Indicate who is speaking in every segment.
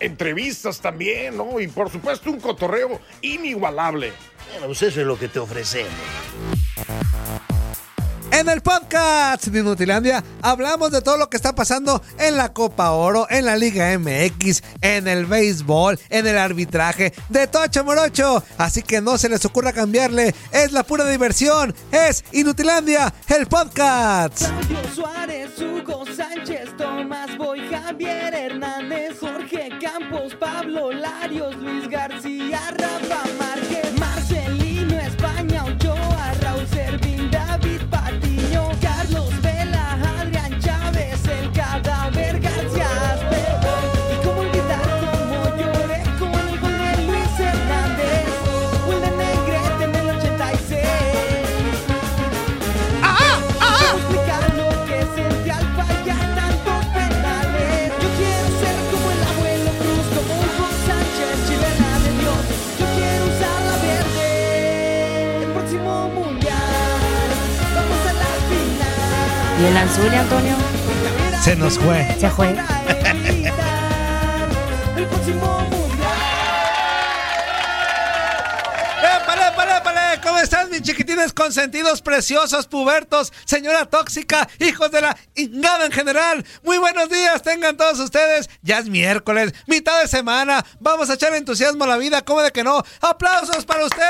Speaker 1: Entrevistas también, ¿no? Y por supuesto un cotorreo inigualable.
Speaker 2: Bueno, pues eso es lo que te ofrecemos.
Speaker 3: En el podcast de Inutilandia hablamos de todo lo que está pasando en la Copa Oro, en la Liga MX, en el béisbol, en el arbitraje, de Tocho Morocho. Así que no se les ocurra cambiarle, es la pura diversión, es Inutilandia, el podcast.
Speaker 4: Sergio Suárez, Hugo Sánchez, Tomás Boy, Javier Hernández, Pablo Larios, Luis García, Rafa ¿Y el
Speaker 5: azul, Antonio?
Speaker 3: Se nos fue.
Speaker 5: Se fue.
Speaker 3: ¿Cómo están mis chiquitines consentidos, preciosos, pubertos, señora tóxica, hijos de la ingada en general? Muy buenos días, tengan todos ustedes. Ya es miércoles, mitad de semana. Vamos a echar entusiasmo a la vida, ¿cómo de que no? ¡Aplausos para usted!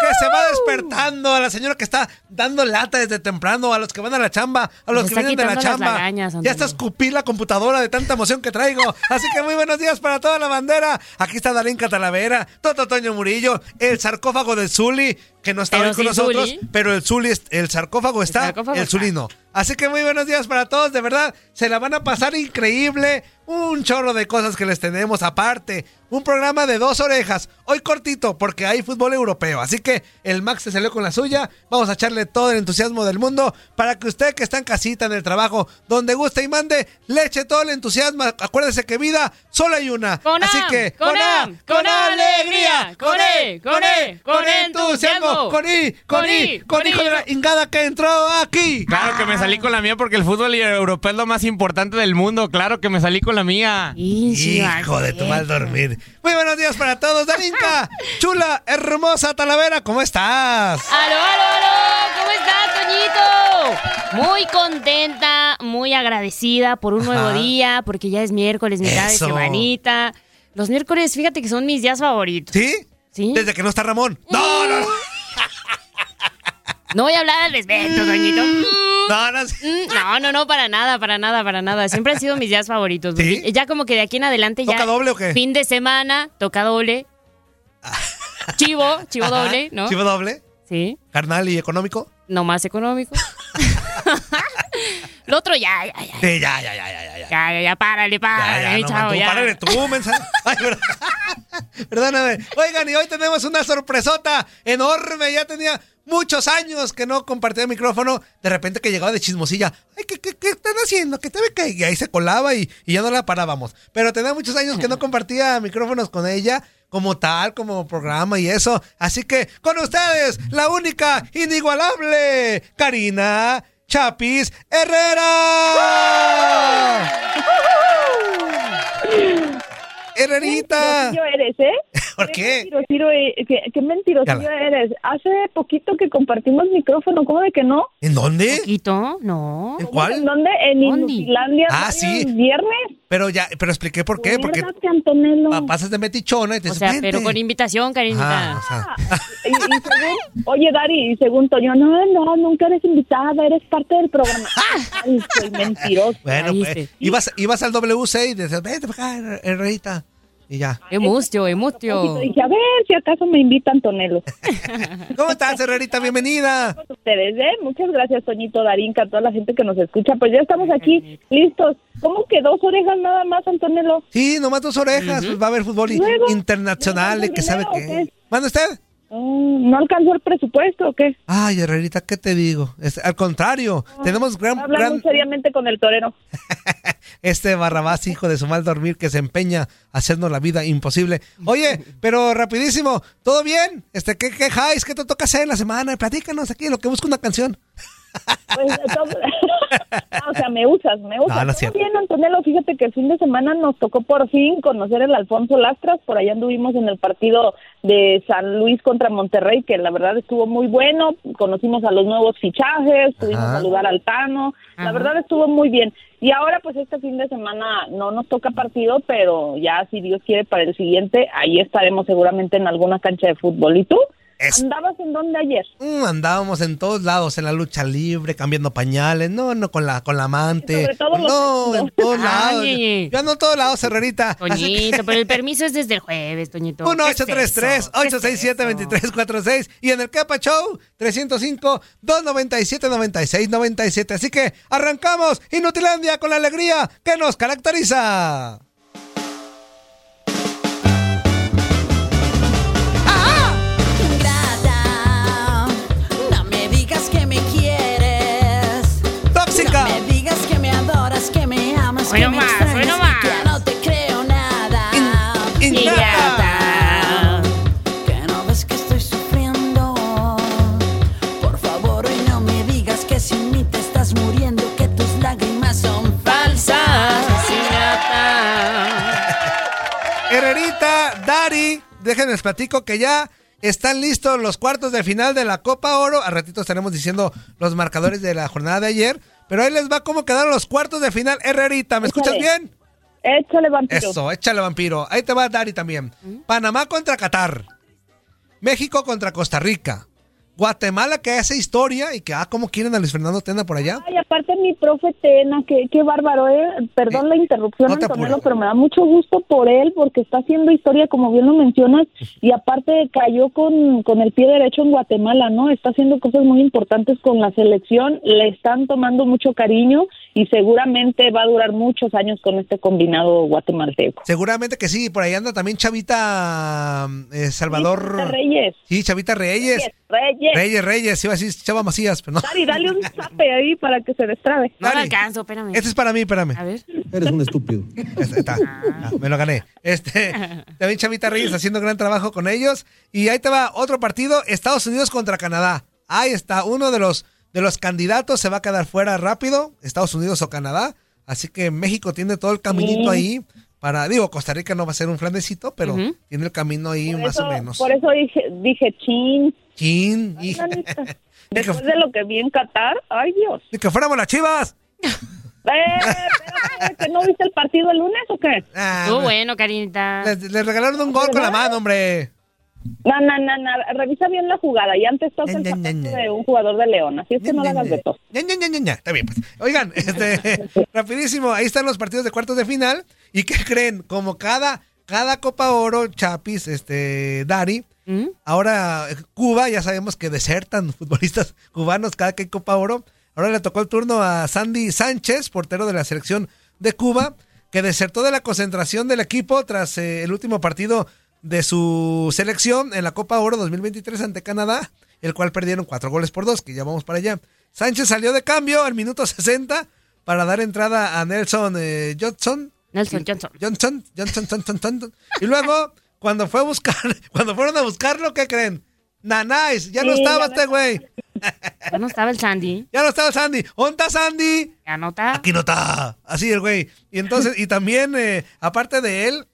Speaker 3: Que se va despertando, a la señora que está dando lata desde temprano, a los que van a la chamba, a los que vienen de la chamba.
Speaker 5: lagañas,
Speaker 3: ya está escupí la computadora de tanta emoción que traigo. Así que muy buenos días para toda la bandera. Aquí está Darinka Talavera, Toto Toño Murillo, el sarcófago de Zuli, que no
Speaker 5: Pero
Speaker 3: hoy con nosotros,
Speaker 5: Zuli.
Speaker 3: pero el Zuli, el sarcófago está, el,
Speaker 5: sarcófago está.
Speaker 3: Zuli no. Así que muy buenos días para todos, de verdad, se la van a pasar increíble. Un chorro de cosas que les tenemos aparte. Un programa de dos orejas. Hoy cortito porque hay fútbol europeo. Así que el Max se salió con la suya. Vamos a echarle todo el entusiasmo del mundo para que usted que está en casita, en el trabajo, donde guste y mande, le eche todo el entusiasmo. Acuérdese que vida solo hay una.
Speaker 5: Con
Speaker 3: Así
Speaker 5: am,
Speaker 3: que
Speaker 5: con am, con alegría, con E, con E, con entusiasmo,
Speaker 3: con I, con
Speaker 5: con
Speaker 3: I,
Speaker 5: I,
Speaker 3: con
Speaker 5: con
Speaker 3: hijo de la
Speaker 5: I.
Speaker 3: ingada que entró aquí.
Speaker 6: Claro que me salí con la mía porque el fútbol europeo es lo más importante del mundo. Claro que me salí con la mía.
Speaker 3: Hijo de tu mal dormir. Muy buenos días para todos, Darinka. Chula, hermosa Talavera, ¿cómo estás?
Speaker 5: ¡Aló, aló, aló! ¿Cómo estás, Toñito? Muy contenta, muy agradecida por un nuevo
Speaker 3: Ajá.
Speaker 5: día, porque ya es miércoles, mitad
Speaker 3: Eso.
Speaker 5: de semanita. Los miércoles, fíjate que son mis días favoritos.
Speaker 3: ¿Sí?
Speaker 5: Sí.
Speaker 3: Desde que no está Ramón. No, no, no.
Speaker 5: No voy a hablar al respecto, Toñito. Mm,
Speaker 3: No, no.
Speaker 5: mm, No, no, no, para nada, para nada, para nada. Siempre han sido mis días favoritos.
Speaker 3: ¿Sí?
Speaker 5: Ya como que de aquí en adelante ya.
Speaker 3: ¿Toca doble o qué?
Speaker 5: Fin de semana, toca doble. Chivo, chivo
Speaker 3: Ajá.
Speaker 5: doble, ¿no?
Speaker 3: Chivo doble,
Speaker 5: Sí.
Speaker 3: carnal y económico.
Speaker 5: No más económico. Lo otro ya, ya, ya.
Speaker 3: Sí, ya, ya, ya, ya, ya. ya.
Speaker 5: Ya, párale, párale,
Speaker 3: Ya, ya, no,
Speaker 5: chavo,
Speaker 3: tú,
Speaker 5: ya.
Speaker 3: párale tú, mensa. Ay. Perdóname. Oigan, y hoy tenemos una sorpresota enorme. Ya tenía muchos años que no compartía micrófono. De repente que llegaba de chismosilla. Ay, ¿qué, qué, qué están haciendo? Que te ve que... Y ahí se colaba y, y ya no la parábamos. Pero tenía muchos años que no compartía micrófonos con ella. Como tal, como programa y eso. Así que con ustedes, la única, inigualable, Karina Chapis Herrera. Herrerita.
Speaker 7: Eres, ¿eh?
Speaker 3: ¿Por qué?
Speaker 7: Eh, ¿Qué, qué mentirosiro
Speaker 3: Ya
Speaker 7: eres? Hace poquito que compartimos micrófono, ¿cómo de que no?
Speaker 3: ¿En dónde?
Speaker 5: ¿Poquito? No.
Speaker 3: ¿En cuál?
Speaker 7: ¿En dónde? En. Inutilandia.
Speaker 3: Ah, sí.
Speaker 7: viernes.
Speaker 3: Pero ya, pero expliqué por qué. Porque
Speaker 7: Antonello.
Speaker 3: pasas de metichona y te
Speaker 5: O sea,
Speaker 3: dices,
Speaker 5: pero con invitación,
Speaker 3: Ah,
Speaker 5: Karinita.
Speaker 3: o sea,
Speaker 7: Y, y según, oye, Dari, y según Toño, no, no, nunca eres invitada, eres parte del programa. Ay, soy mentiroso.
Speaker 3: bueno, pues, ibas, ibas al WC y decías, vete acá, Her- Herrerita. Y ya.
Speaker 5: Emustio,
Speaker 7: Y
Speaker 5: emustio.
Speaker 7: dije, a ver si acaso me invita Antonello.
Speaker 3: ¿Cómo estás, Herrerita? Bienvenida.
Speaker 7: Ustedes, ¿eh? Muchas gracias, Toñito, Darinka, a toda la gente que nos escucha. Pues ya estamos aquí, listos. ¿Cómo que dos orejas nada más, Antonello?
Speaker 3: Sí, nomás tus orejas, pues va a haber fútbol
Speaker 7: Luego,
Speaker 3: internacional, que sabe
Speaker 7: primero,
Speaker 3: qué.
Speaker 7: ¿o qué?
Speaker 3: ¿Manda usted?
Speaker 7: Mm, ¿No alcanzó el presupuesto o qué?
Speaker 3: Ay, Herrerita, ¿qué te digo? Es- al contrario, tenemos gran,
Speaker 7: Habla
Speaker 3: gran
Speaker 7: muy seriamente con el torero.
Speaker 3: este Barrabás, hijo de su mal dormir, que se empeña a hacernos la vida imposible. Oye, pero rapidísimo, ¿todo bien? Este, ¿qué quejáis? ¿Qué te toca hacer en la semana? Platícanos aquí, lo que busca una canción.
Speaker 7: Pues, todo- Ah, o sea, me usas, me usas.
Speaker 3: No, no es
Speaker 7: Todo
Speaker 3: cierto.
Speaker 7: bien, Antonello, fíjate que el fin de semana nos tocó por fin conocer el Alfonso Lastras. Por allá anduvimos en el partido de San Luis contra Monterrey, que la verdad estuvo muy bueno. Conocimos a los nuevos fichajes, pudimos
Speaker 3: Ajá.
Speaker 7: saludar al Tano. La
Speaker 5: Ajá.
Speaker 7: verdad estuvo muy bien. Y ahora, pues este fin de semana no nos toca partido, pero ya si Dios quiere para el siguiente, ahí estaremos seguramente en alguna cancha de fútbol. ¿Y tú?
Speaker 3: Es-
Speaker 7: ¿Andabas en dónde ayer?
Speaker 3: Mm, andábamos en todos lados, en la lucha libre, cambiando pañales, no, no, con la, con la amante.
Speaker 7: Sobre todo los
Speaker 3: no, en todos
Speaker 5: Ay,
Speaker 3: lados.
Speaker 5: ay.
Speaker 3: Yo ando en todos lados, Herrerita. Que-
Speaker 5: Toñito, pero el permiso es desde el jueves, Toñito. ¿Qué es eso? ¿Qué es
Speaker 3: 1-833-867-2346 y en el Capa Show 305-297-9697. Así que arrancamos Inutilandia con la alegría que nos caracteriza.
Speaker 8: Me
Speaker 5: más,
Speaker 8: extrañas
Speaker 5: bueno
Speaker 8: y
Speaker 5: más.
Speaker 8: que no te creo nada.
Speaker 3: Ingrata.
Speaker 8: Que no ves que estoy sufriendo. Por favor, hoy no me digas que sin mí te estás muriendo, que tus lágrimas son falsas.
Speaker 3: Herrerita, Dari, déjenles platico que ya están listos los cuartos de final de la Copa Oro. A ratito estaremos diciendo los marcadores de la jornada de ayer. Pero ahí les va cómo quedaron los cuartos de final. Herrerita, ¿me escuchas bien?
Speaker 7: Échale, vampiro.
Speaker 3: Eso, échale vampiro. Ahí te va Dari también. Panamá contra Qatar. México contra Costa Rica. Guatemala que hace historia y que, ah, ¿cómo quieren a Luis Fernando Tena por allá?
Speaker 7: Ay, aparte mi profe Tena, qué, qué bárbaro, ¿eh? Perdón la interrupción,
Speaker 3: no
Speaker 7: Antonello, pero me da mucho gusto por él porque está haciendo historia, como bien lo mencionas, y aparte cayó con, con el pie derecho en Guatemala, ¿no? Está haciendo cosas muy importantes con la selección, le están tomando mucho cariño y seguramente va a durar muchos años con este combinado guatemalteco.
Speaker 3: Seguramente que sí. Por ahí anda también Chavita eh, Salvador.
Speaker 7: Chavita Reyes.
Speaker 3: Sí, Chavita Reyes.
Speaker 7: Reyes.
Speaker 3: Reyes, Reyes. Iba a decir Chava Macías, pero no.
Speaker 7: Dari, dale un zape ahí para que se destrabe.
Speaker 5: No lo
Speaker 3: Dale.
Speaker 5: alcanzo, espérame.
Speaker 3: Este es para mí, espérame.
Speaker 5: A ver.
Speaker 9: Eres un estúpido.
Speaker 3: Este, está. Ah, me lo gané. Este, también Chavita Reyes haciendo gran trabajo con ellos. Y ahí te va otro partido, Estados Unidos contra Canadá. Ahí está, uno de los, de los candidatos se va a quedar fuera rápido, Estados Unidos o Canadá. Así que México tiene todo el caminito
Speaker 7: Sí.
Speaker 3: ahí para, digo, Costa Rica no va a ser un flanecito, pero tiene el camino ahí
Speaker 7: Por
Speaker 3: más
Speaker 7: eso-
Speaker 3: o menos.
Speaker 7: Por eso dije, dije chin.
Speaker 3: Chin, y,
Speaker 7: La neta. Después de lo que vi en Qatar, ay Dios.
Speaker 3: y que fuéramos las chivas.
Speaker 7: Eh, ¿que no viste el partido el lunes o qué?
Speaker 3: Ah,
Speaker 5: Estuvo bueno, Karinita.
Speaker 3: les, les regalaron un gol con la mano, hombre.
Speaker 7: No, no, no, no, revisa bien la jugada y antes toca el zapato de un jugador de León, así es que no la hagas de tos.
Speaker 3: Ya, ya, ya, ya, ya. Está bien, pues. Oigan, este, rapidísimo, ahí están los partidos de cuartos de final. ¿Y qué creen? Como cada, cada Copa Oro, Chapis, este, Dari,
Speaker 5: ¿Mm?
Speaker 3: ahora Cuba, ya sabemos que desertan futbolistas cubanos cada que hay Copa Oro. Ahora le tocó el turno a Sandy Sánchez, portero de la selección de Cuba, que desertó de la concentración del equipo tras eh, el último partido de su selección en la Copa Oro 2023 ante Canadá, el cual perdieron cuatro goles por dos, que ya vamos para allá. Sánchez salió de cambio al minuto 60 para dar entrada a Nelson eh, Johnson.
Speaker 5: Nelson Johnson.
Speaker 3: Johnson, Johnson, Johnson, Johnson. Y luego, cuando fue a buscar, cuando fueron a buscarlo, ¿qué creen? Nanais, ya no estaba
Speaker 7: ya
Speaker 3: este güey.
Speaker 5: Ya no estaba el Sandy.
Speaker 3: Ya no estaba Sandy. ¿Dónde está Sandy?
Speaker 5: Ya no está.
Speaker 3: Aquí no está. Así el güey. Y entonces, y también, eh, aparte de él,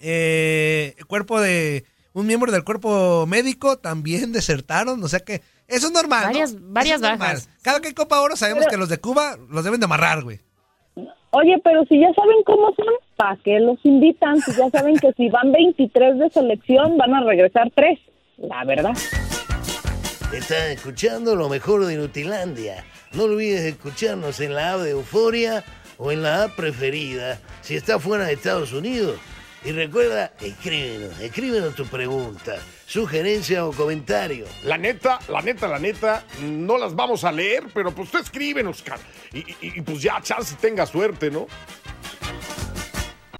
Speaker 3: eh, cuerpo de un miembro del cuerpo médico también desertaron, o sea que eso es normal. ¿no?
Speaker 5: Varias-
Speaker 3: Eso
Speaker 5: varias
Speaker 3: es normal.
Speaker 5: bajas.
Speaker 3: Cada que hay Copa Oro sabemos
Speaker 7: Pero-
Speaker 3: que los de Cuba los deben de amarrar, güey.
Speaker 7: Oye, pero si ya saben cómo son, ¿para qué los invitan? Si ya saben que si van 23 de selección, van a regresar 3. La verdad.
Speaker 2: Estás escuchando lo mejor de Nutilandia. No olvides escucharnos en la app de Euforia o en la app preferida si estás fuera de Estados Unidos. Y recuerda, escríbenos, escríbenos tu pregunta, sugerencia o comentario.
Speaker 1: La neta, la neta, la neta, no las vamos a leer, pero pues tú escríbenos, Oscar. Y, y- y, pues ya, chance tenga suerte, ¿no?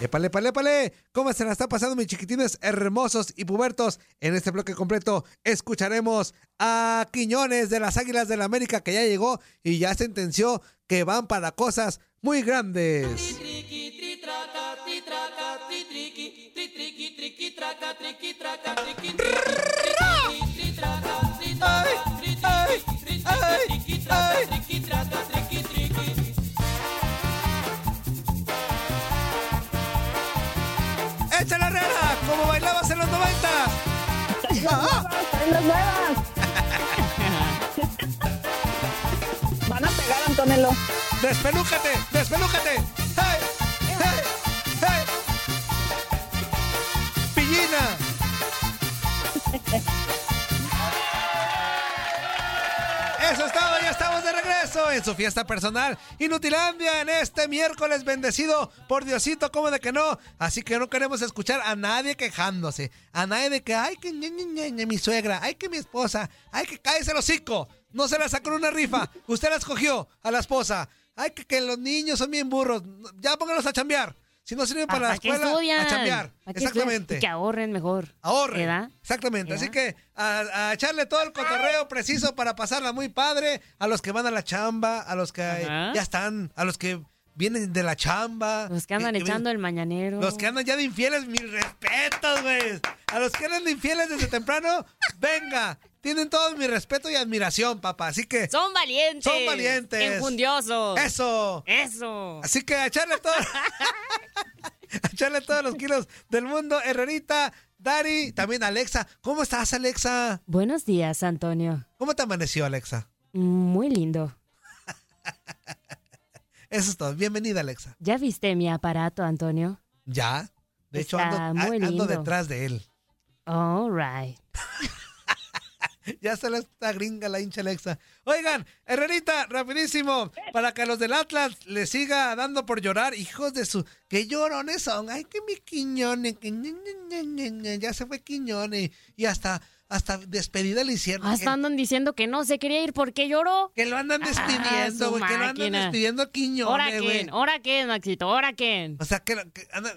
Speaker 3: Épale, épale, épale. ¿Cómo se la está pasando, mis chiquitines hermosos y pubertos? En este bloque completo escucharemos a Quiñones de las Águilas del la América que ya llegó y ya sentenció que van para cosas muy grandes. ¡Échale ¡Ah!
Speaker 7: ¡Traen las nuevas! Van a pegar, Antonello.
Speaker 3: ¡Despelúcate! ¡Despelúcate! ¡Hey! ¡Hey! ¡Hey! ¡Pillina! De regreso en su fiesta personal Inutilandia en este miércoles bendecido por Diosito, como de que no. Así que no queremos escuchar a nadie quejándose, a nadie de que, ay, que ñe, ñe, ñe, mi suegra, ay, que mi esposa, ay, que cállese el hocico. No se la sacó una rifa, usted la escogió a la esposa. Ay, que, que los niños son bien burros, ya pónganlos a chambear. Si no sirven para la
Speaker 5: ¿Para qué
Speaker 3: escuela,
Speaker 5: estudian?
Speaker 3: a chambear. Exactamente.
Speaker 5: Que ahorren mejor.
Speaker 3: Ahorren.
Speaker 5: ¿Verdad?
Speaker 3: Exactamente. Así que a, a echarle todo el cotorreo preciso para pasarla muy padre. A los que van a la chamba, a los que
Speaker 5: Ajá.
Speaker 3: ya están, a los que vienen de la chamba.
Speaker 5: Los que andan
Speaker 3: que- que
Speaker 5: echando el mañanero.
Speaker 3: Los que andan ya de infieles, mis respetos, güey. A los que andan de infieles desde temprano, venga. Tienen todo mi respeto y admiración, papá. Así que.
Speaker 5: Son valientes.
Speaker 3: Son valientes.
Speaker 5: Enjundiosos.
Speaker 3: Eso.
Speaker 5: Eso.
Speaker 3: Así que a echarle todo. a echarle todos los kilos del mundo. Herrerita, Dari, también Alexa. ¿Cómo estás, Alexa?
Speaker 5: Buenos días, Antonio.
Speaker 3: ¿Cómo te amaneció, Alexa?
Speaker 5: Muy lindo.
Speaker 3: Eso es todo. Bienvenida, Alexa.
Speaker 5: ¿Ya viste mi aparato, Antonio?
Speaker 3: Ya. De hecho, ando, ando detrás de él.
Speaker 5: All right.
Speaker 3: Ya se la está gringa la hincha Alexa. Oigan, Herrerita, rapidísimo, para que a los del Atlas les siga dando por llorar, hijos de su... ¡Qué llorones son! ¡Ay, que mi Quiñones! Que ya se fue Quiñones. Y hasta, hasta despedida le hicieron.
Speaker 5: Hasta
Speaker 3: que,
Speaker 5: andan diciendo que no se quería ir porque lloró.
Speaker 3: que lo andan despidiendo,
Speaker 5: Ah, su
Speaker 3: güey. que lo andan despidiendo a
Speaker 5: ¿Ahora
Speaker 3: Quiñones, güey.
Speaker 5: quién? ¿Ahora quién, Maxito? ¿Ahora quién?
Speaker 3: O sea, que, que anda-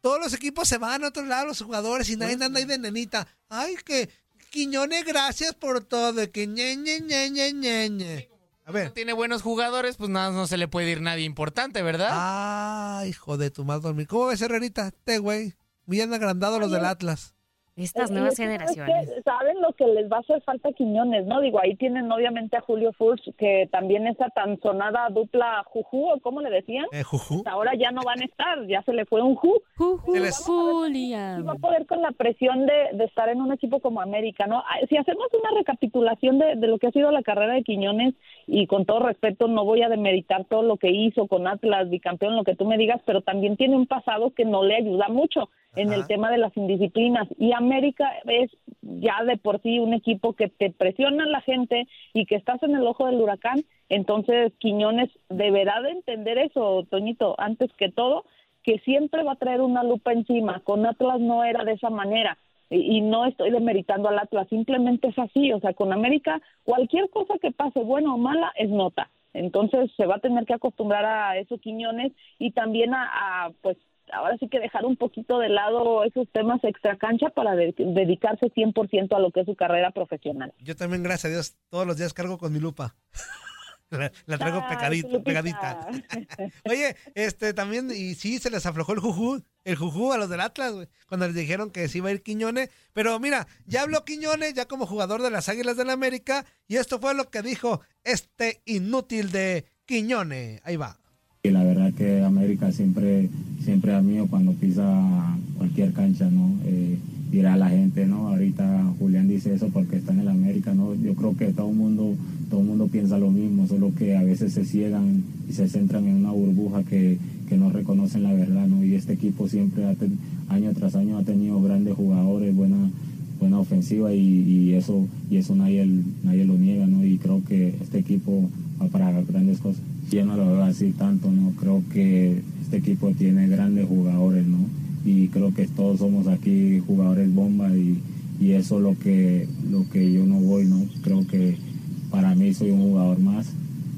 Speaker 3: todos los equipos se van a otro lado, los jugadores, y nadie anda ahí de nenita. Ay, que Quiñones, gracias por todo. Que ñe, ñe, ñe, ñe, ñe. A ver.
Speaker 6: Tiene buenos jugadores, pues nada, no se le puede ir nadie importante, ¿verdad?
Speaker 3: Ah, hijo de tu dormir. ¿Cómo ves, Herrerita? Te, güey. Bien agrandado los del Atlas.
Speaker 5: Estas
Speaker 7: Eh,
Speaker 5: nuevas
Speaker 7: que,
Speaker 5: generaciones.
Speaker 7: Saben lo que les va a hacer falta a Quiñones, ¿no? Digo, ahí tienen obviamente a Julio Furch, que también esa tan sonada dupla Juju, ¿o cómo le decían?
Speaker 3: Eh, juju.
Speaker 7: Ahora ya no van a estar, ya se le fue un Ju.
Speaker 5: Juju,
Speaker 3: les-
Speaker 5: Julián.
Speaker 7: va a poder con la presión de, de estar en un equipo como América, ¿no? Ah, Si hacemos una recapitulación de, de lo que ha sido la carrera de Quiñones, y con todo respeto no voy a demeritar todo lo que hizo con Atlas, bicampeón, lo que tú me digas, pero también tiene un pasado que no le ayuda mucho en el tema de las indisciplinas. Y América es ya de por sí un equipo que te presiona la gente y que estás en el ojo del huracán. Entonces, Quiñones deberá de entender eso, Toñito, antes que todo, que siempre va a traer una lupa encima. Con Atlas no era de esa manera. Y, y no estoy demeritando al Atlas, simplemente es así. O sea, con América, cualquier cosa que pase, buena o mala, es nota. Entonces se va a tener que acostumbrar a eso Quiñones y también a, a, pues ahora sí que dejar un poquito de lado esos temas extra cancha para de- dedicarse 100% a lo que es su carrera profesional.
Speaker 3: Yo también, gracias a Dios, todos los días cargo con mi lupa. La, la traigo pegadita. Oye, este también, y sí, se les aflojó el jujú, el jujú a los del Atlas, güey, cuando les dijeron que sí iba a ir Quiñones. Pero mira, ya habló Quiñones, ya como jugador de las Águilas del América, y esto fue lo que dijo este inútil de Quiñones. Ahí va.
Speaker 9: Y la verdad que América siempre, siempre a mí cuando pisa cualquier cancha, ¿no? Eh, dirá la gente, ¿no? Ahorita Julián dice eso porque está en el América, ¿no? Yo creo que todo el mundo, todo mundo piensa lo mismo, solo que a veces se ciegan y se centran en una burbuja que, que no reconocen la verdad, ¿no? Y este equipo siempre, ha ten- año tras año, ha tenido grandes jugadores, buena, buena ofensiva y, y eso, y eso nadie, nadie lo niega, ¿no? Y creo que este equipo va para grandes cosas. Yo no lo veo así tanto, ¿no? Creo que este equipo tiene grandes jugadores, ¿no? Y creo que todos somos aquí jugadores bomba y, y eso es lo que, lo que yo no voy, ¿no? Creo que para mí soy un jugador más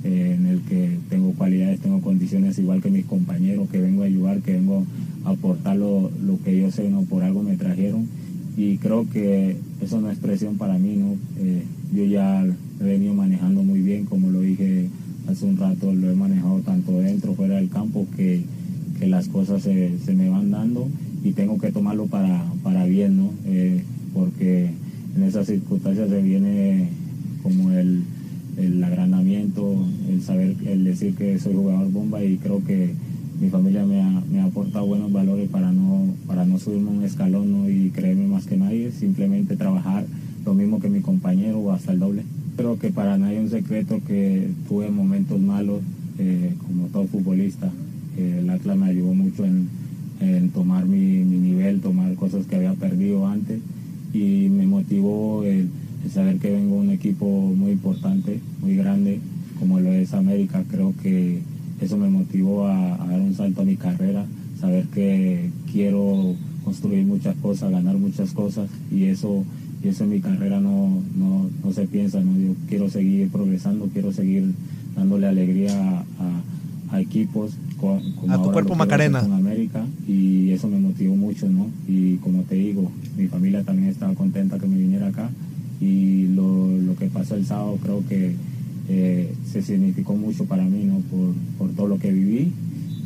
Speaker 9: eh, en el que tengo cualidades, tengo condiciones igual que mis compañeros, que vengo a ayudar, que vengo a aportar lo, lo que yo sé, ¿no? Por algo me trajeron y creo que eso no es presión para mí, ¿no? Eh, yo ya he venido manejando muy bien, como lo dije hace un rato, lo he manejado tanto dentro, fuera del campo, que, que las cosas se, se me van dando y tengo que tomarlo para, para bien, ¿no? Eh, porque en esas circunstancias se viene como el, el agrandamiento, el saber, el decir que soy jugador bomba y creo que mi familia me ha, me ha aportado buenos valores para no, para no subirme un escalón ¿no? y creerme más que nadie, simplemente trabajar lo mismo que mi compañero o hasta el doble. Creo que para nadie es un secreto que tuve momentos malos, eh, como todo futbolista. Eh, el Atlas me ayudó mucho en, tomar mi, nivel, tomar cosas que había perdido antes y me motivó el, saber que vengo de un equipo muy importante, muy grande, como lo es América. Creo que eso me motivó a, a dar un salto a mi carrera, saber que quiero construir muchas cosas, ganar muchas cosas y eso, y eso en mi carrera no, no, no se piensa, ¿no? yo quiero seguir progresando, quiero seguir dándole alegría a, a- a equipos co- como
Speaker 3: A tu cuerpo, Macarena.
Speaker 9: con América y eso me motivó mucho, ¿no? Y como te digo, mi familia también estaba contenta que me viniera acá y lo, lo que pasó el sábado creo que eh, se significó mucho para mí, ¿no? Por, por todo lo que viví.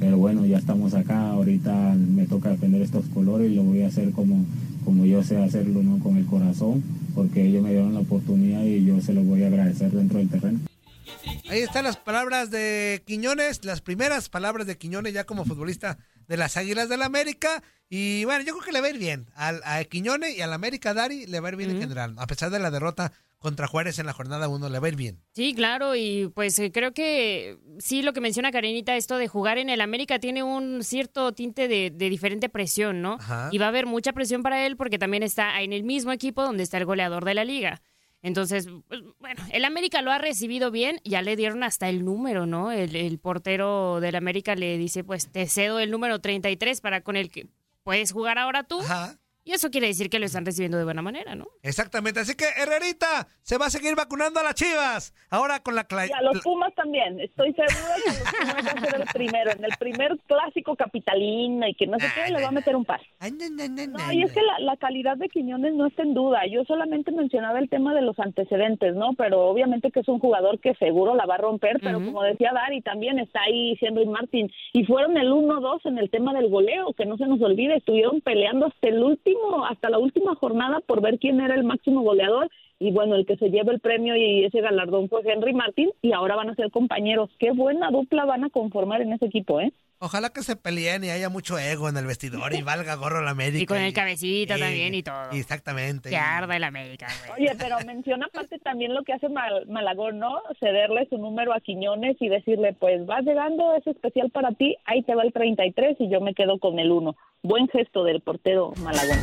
Speaker 9: Pero bueno, ya estamos acá, ahorita me toca defender estos colores y lo voy a hacer como, como yo sé hacerlo, ¿no? Con el corazón, porque ellos me dieron la oportunidad y yo se lo voy a agradecer dentro del terreno.
Speaker 3: Ahí están las palabras de Quiñones, las primeras palabras de Quiñones ya como futbolista de las Águilas del América. Y bueno, yo creo que le va a ir bien. Al, a Quiñones y al América Dari le va a ir bien en general. A pesar de la derrota contra Juárez en la jornada 1, le va a ir bien.
Speaker 5: Sí, claro, y pues eh, creo que sí, lo que menciona Karenita, esto de jugar en el América tiene un cierto tinte de, de diferente presión, ¿no?
Speaker 10: Ajá.
Speaker 5: Y va a haber mucha presión para él porque también está en el mismo equipo donde está el goleador de la liga. Entonces, pues, bueno, el América lo ha recibido bien, ya le dieron hasta el número, ¿no? El, el portero del América le dice, pues te cedo el número 33 para con el que puedes jugar ahora tú. Y eso quiere decir que lo están recibiendo de buena manera, ¿no?
Speaker 3: Exactamente. Así que, Herrerita, se va a seguir vacunando a las chivas. Ahora con la... cla-
Speaker 7: Y a los Pumas también. Estoy segura que los Pumas va a ser el primero. En el primer clásico capitalino y que no sé qué, le va a meter un par. No, y es que la, la calidad de Quiñones no está en duda. Yo solamente mencionaba el tema de los antecedentes, ¿no? Pero obviamente que es un jugador que seguro la va a romper, pero como decía Dari, también está ahí Henry Martin. Y fueron el 1-2 en el tema del goleo, que no se nos olvide. Estuvieron peleando hasta el último, hasta la última jornada por ver quién era el máximo goleador. Y bueno, el que se lleva el premio y ese galardón fue Henry Martin y ahora van a ser compañeros. Qué buena dupla van a conformar en ese equipo, ¿eh?
Speaker 3: Ojalá que se peleen y haya mucho ego en el vestidor y valga gorro la América.
Speaker 5: Y con el cabecita
Speaker 3: Sí,
Speaker 5: también y todo.
Speaker 3: Exactamente.
Speaker 5: Que arda el América, güey.
Speaker 7: Oye, pero menciona aparte también lo que hace Mal- Malagón, ¿no? Cederle su número a Quiñones y decirle, pues vas llegando, es especial para ti, ahí te va el 33 y yo me quedo con el 1. Buen gesto del portero Malagón.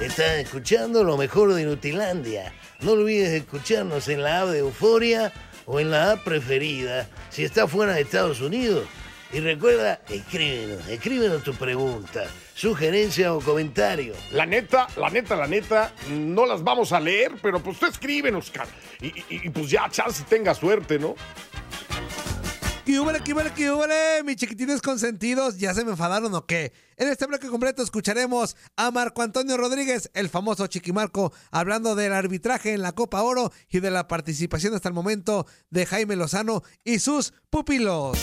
Speaker 2: Estás escuchando lo mejor de Inutilandia. No olvides escucharnos en la app de Euforia o en la app preferida si estás fuera de Estados Unidos. Y recuerda, escríbenos, escríbenos tu pregunta, sugerencia o comentario.
Speaker 1: La neta, la neta, la neta, no las vamos a leer, pero pues tú escríbenos. Y, y- y, pues ya, chance tenga suerte, ¿no?
Speaker 3: ¿Qué húbole, qué húbole, qué húbole? Mis chiquitines consentidos, ¿ya se me enfadaron o qué? En este bloque completo escucharemos a Marco Antonio Rodríguez, el famoso Chiquimarco, hablando del arbitraje en la Copa Oro y de la participación hasta el momento de Jaime Lozano y sus pupilos.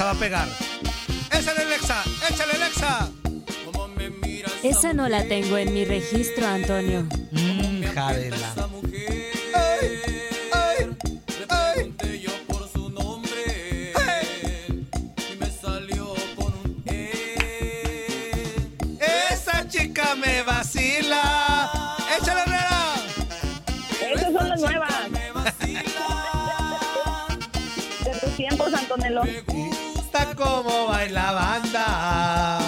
Speaker 3: Esa va a pegar. ¡Échale, Alexa! ¡Échale, Alexa!
Speaker 10: Cómo me miras
Speaker 5: Esa no la tengo en mi registro, Antonio.
Speaker 3: Mmm, jadela.
Speaker 10: esa E.
Speaker 3: ¡Esa chica me vacila! ¡Échale, Herrera!
Speaker 7: Esas son las nuevas. De tus tiempos, Antonelo.
Speaker 10: Me
Speaker 3: Está como baila banda.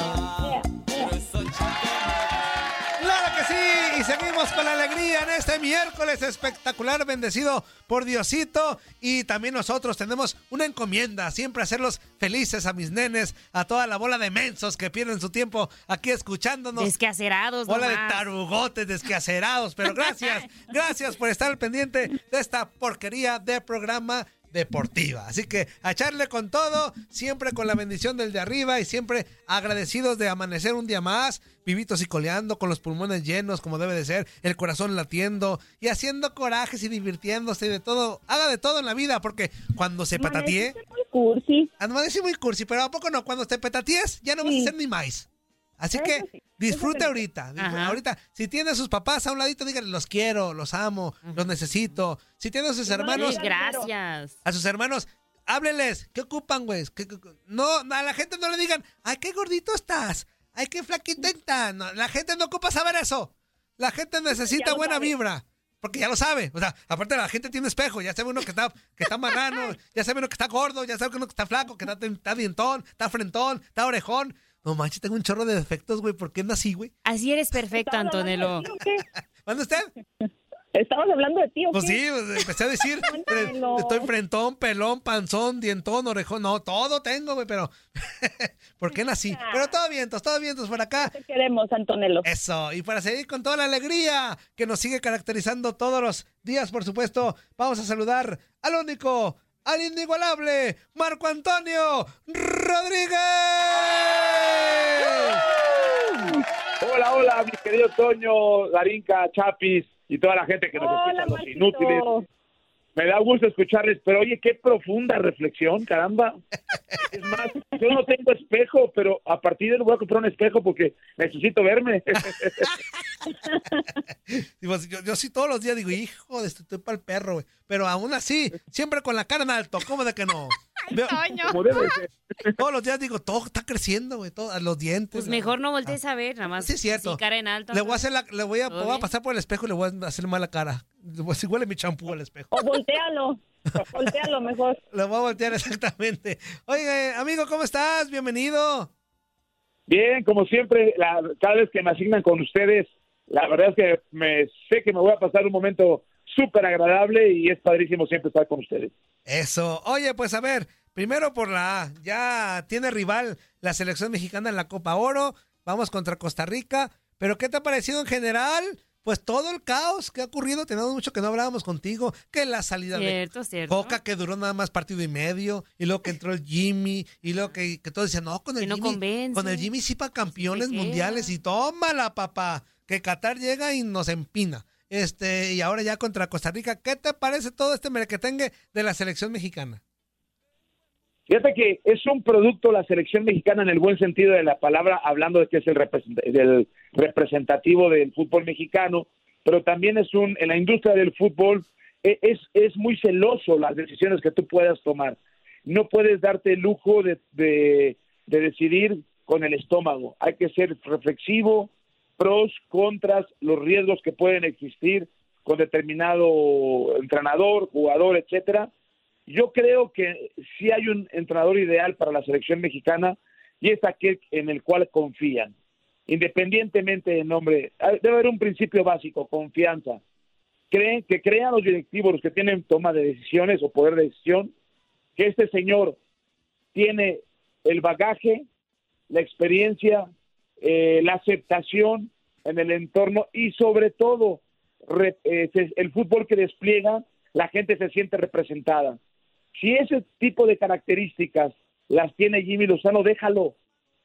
Speaker 3: ¡Claro que sí! Y seguimos con la alegría en este miércoles espectacular, bendecido por Diosito. Y también nosotros tenemos una encomienda, siempre hacerlos felices a mis nenes, a toda la bola de mensos que pierden su tiempo aquí escuchándonos.
Speaker 5: Descacerados,
Speaker 3: Bola de
Speaker 5: nomás.
Speaker 3: tarugotes desquacerados, pero gracias, gracias por estar al pendiente de esta porquería de programa deportiva. Así que a echarle con todo, siempre con la bendición del de arriba y siempre agradecidos de amanecer un día más, vivitos y coleando, con los pulmones llenos como debe de ser, el corazón latiendo y haciendo corajes y divirtiéndose de todo, haga de todo en la vida, porque cuando se patatee,
Speaker 7: Amaneciste muy cursi.
Speaker 3: amanece muy cursi, pero a poco no, cuando te petatees ya no vas a
Speaker 7: Sí.
Speaker 3: ser ni más. Así
Speaker 7: Eso
Speaker 3: que
Speaker 7: sí, sí.
Speaker 3: ahorita.
Speaker 5: Ajá.
Speaker 3: Ahorita, si tiene a sus papás a un ladito, díganle, los quiero, los amo, los necesito. Si tiene a sus hermanos,
Speaker 5: gracias.
Speaker 3: a sus hermanos, háblenles. ¿Qué ocupan, güey? No, a la gente no le digan, ay, qué gordito estás. Ay, qué flaquita está. No, la gente no ocupa saber eso. La gente necesita buena
Speaker 7: sabe.
Speaker 3: vibra. Porque ya lo sabe. O sea, aparte la gente tiene espejo. Ya sabe uno que está, que está marrano. ya sabe uno que está gordo. Ya sabe uno que está flaco. Que está, está dientón. Está frentón. Está orejón. No manches, tengo un chorro de defectos, güey. ¿Por qué nací, güey?
Speaker 5: Así eres perfecto,
Speaker 7: ¿Estamos hablando
Speaker 5: Antonelo.
Speaker 7: de ti o qué?
Speaker 3: ¿Manda usted?
Speaker 7: ¿Estamos hablando de ti o
Speaker 3: Pues
Speaker 7: qué?
Speaker 3: sí, pues, empecé a decir, estoy frentón, pelón, panzón, dientón, orejón, no, todo tengo, güey, pero ¿por qué nací? Pero todo vientos, todo vientos por acá.
Speaker 7: Te queremos, Antonelo.
Speaker 3: Eso, y para seguir con toda la alegría que nos sigue caracterizando todos los días, por supuesto, vamos a saludar al único, al inigualable, Marco Antonio Rodríguez.
Speaker 11: Hola, hola, mi querido Toño, Darinka, Chapis y toda la gente que nos
Speaker 7: Hola,
Speaker 11: escucha, los
Speaker 7: Marquito.
Speaker 11: inútiles. Me da gusto escucharles, pero oye, qué profunda reflexión, caramba. Es más, yo no tengo espejo, pero a partir de hoy voy a comprar un espejo porque necesito verme.
Speaker 3: Digo, yo, sí todos los días digo, hijo de esto, estoy para el perro. Pero aún así, siempre con la cara en alto, ¿cómo de que no? Veo-
Speaker 11: Como debe ser.
Speaker 3: todos los días digo, todo está creciendo, güey, todo, los dientes.
Speaker 5: Pues
Speaker 3: la-
Speaker 5: mejor no voltees a ver, nada más.
Speaker 3: Sí, es cierto.
Speaker 5: cara en alto.
Speaker 3: Le voy a hacer la, le voy a,
Speaker 5: ¿Todo
Speaker 3: voy a
Speaker 5: bien?
Speaker 3: pasar por el espejo y le voy a hacer mala cara. Decir, huele mi champú al espejo.
Speaker 7: O voltealo. voltealo mejor.
Speaker 3: Lo voy a voltear exactamente. Oye, amigo, ¿cómo estás? Bienvenido.
Speaker 11: Bien, como siempre, la- cada vez que me asignan con ustedes, la verdad es que me sé que me voy a pasar un momento súper agradable y es padrísimo siempre estar con ustedes.
Speaker 3: Eso. Oye, pues a ver, primero por la A. Ya tiene rival la selección mexicana en la Copa Oro. Vamos contra Costa Rica. Pero ¿qué te ha parecido en general? Pues todo el caos que ha ocurrido. Tenemos mucho que no hablábamos contigo. Que la salida
Speaker 5: Cierto,
Speaker 3: de
Speaker 5: cierto.
Speaker 3: Coca que duró nada más partido y medio. Y luego que entró el Jimmy. Y luego que, que todos decían, no, con el
Speaker 5: Que no
Speaker 3: Jimmy.
Speaker 5: convence.
Speaker 3: Con el Jimmy sí para campeones mundiales. Y tómala, papá. Que Qatar llega y nos empina. Este, y ahora ya contra Costa Rica. ¿Qué te parece todo este merequetengue de la selección mexicana?
Speaker 11: Fíjate que es un producto la selección mexicana en el buen sentido de la palabra, hablando de que es el representativo del fútbol mexicano, pero también es un, en la industria del fútbol, e- es, es muy celoso las decisiones que tú puedas tomar. No puedes darte el lujo de, de decidir con el estómago. Hay que ser reflexivo, pros, contras, los riesgos que pueden existir con determinado entrenador, jugador, etcétera. Yo creo que sí hay un entrenador ideal para la selección mexicana y es aquel en el cual confían, independientemente del nombre. Debe haber un principio básico, confianza. Creen que crean los directivos, los que tienen toma de decisiones o poder de decisión, que este señor tiene el bagaje, la experiencia, eh, la aceptación en el entorno y sobre todo eh, el fútbol que despliega, la gente se siente representada. Si ese tipo de características las tiene Jimmy Lozano, déjalo.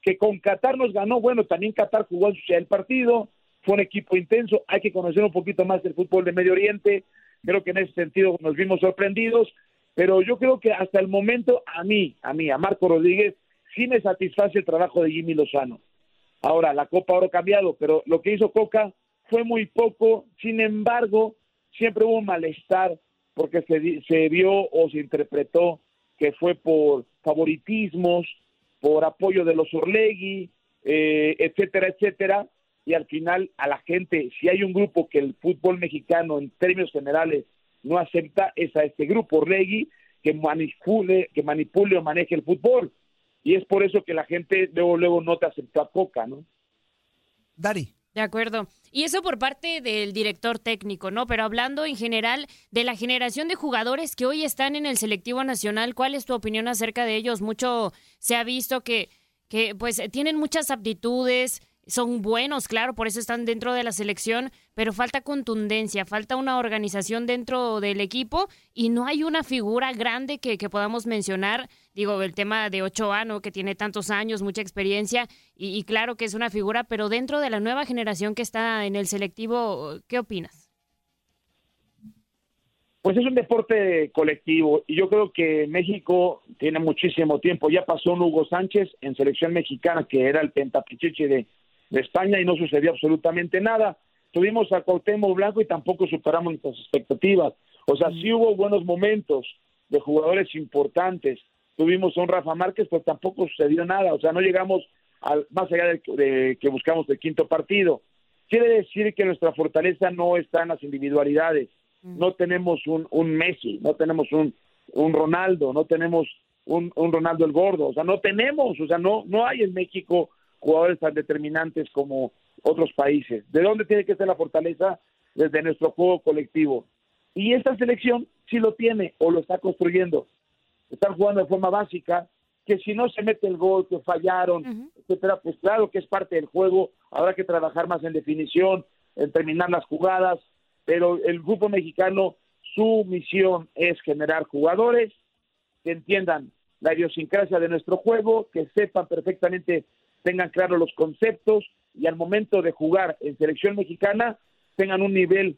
Speaker 11: Que con Qatar nos ganó, bueno, también Qatar jugó el partido, fue un equipo intenso, hay que conocer un poquito más del fútbol de Medio Oriente, creo que en ese sentido nos vimos sorprendidos, pero yo creo que hasta el momento a mí, a mí, a Marco Rodríguez, sí me satisface el trabajo de Jimmy Lozano. Ahora, la Copa Oro ha cambiado, pero lo que hizo Coca fue muy poco, sin embargo, siempre hubo un malestar porque se, se vio o se interpretó que fue por favoritismos, por apoyo de los Orlegui, eh, etcétera, etcétera, y al final a la gente, si hay un grupo que el fútbol mexicano en términos generales no acepta, es a este grupo Orlegui que manipule, que manipule o maneje el fútbol. Y es por eso que la gente luego, luego no te aceptó a Coca, ¿no?
Speaker 3: Dari.
Speaker 5: De acuerdo. Y eso por parte del director técnico, ¿no? Pero hablando en general de la generación de jugadores que hoy están en el selectivo nacional, ¿cuál es tu opinión acerca de ellos? Mucho se ha visto que, que pues tienen muchas aptitudes, son buenos, claro, por eso están dentro de la selección, pero falta contundencia, falta una organización dentro del equipo y no hay una figura grande que, que podamos mencionar. Digo, el tema de Ochoa, ¿no? Que tiene tantos años, mucha experiencia y, y claro que es una figura, pero dentro de la nueva generación que está en el selectivo, ¿qué opinas?
Speaker 11: Pues es un deporte colectivo y yo creo que México tiene muchísimo tiempo. Ya pasó un Hugo Sánchez en selección mexicana que era el pentapichichi de, de España y no sucedió absolutamente nada. Tuvimos a Cuauhtémoc Blanco y tampoco superamos nuestras expectativas. O sea, sí hubo buenos momentos de jugadores importantes. Tuvimos a un Rafa Márquez, pues tampoco sucedió nada. O sea, no llegamos al, más allá de, de que buscamos el quinto partido. Quiere decir que nuestra fortaleza no está en las individualidades. No tenemos un, un Messi, no tenemos un, un Ronaldo, no tenemos un, un Ronaldo el Gordo. O sea, no tenemos, o sea, no, no hay en México jugadores tan determinantes como otros países. ¿De dónde tiene que ser la fortaleza? Desde nuestro juego colectivo. Y esta selección sí lo tiene o lo está construyendo. Están jugando de forma básica, que si no se mete el gol, que fallaron, etcétera, pues claro que es parte del juego. Habrá que trabajar más en definición, en terminar las jugadas, pero el grupo mexicano, su misión es generar jugadores que entiendan la idiosincrasia de nuestro juego, que sepan perfectamente, tengan claros los conceptos y al momento de jugar en selección mexicana tengan un nivel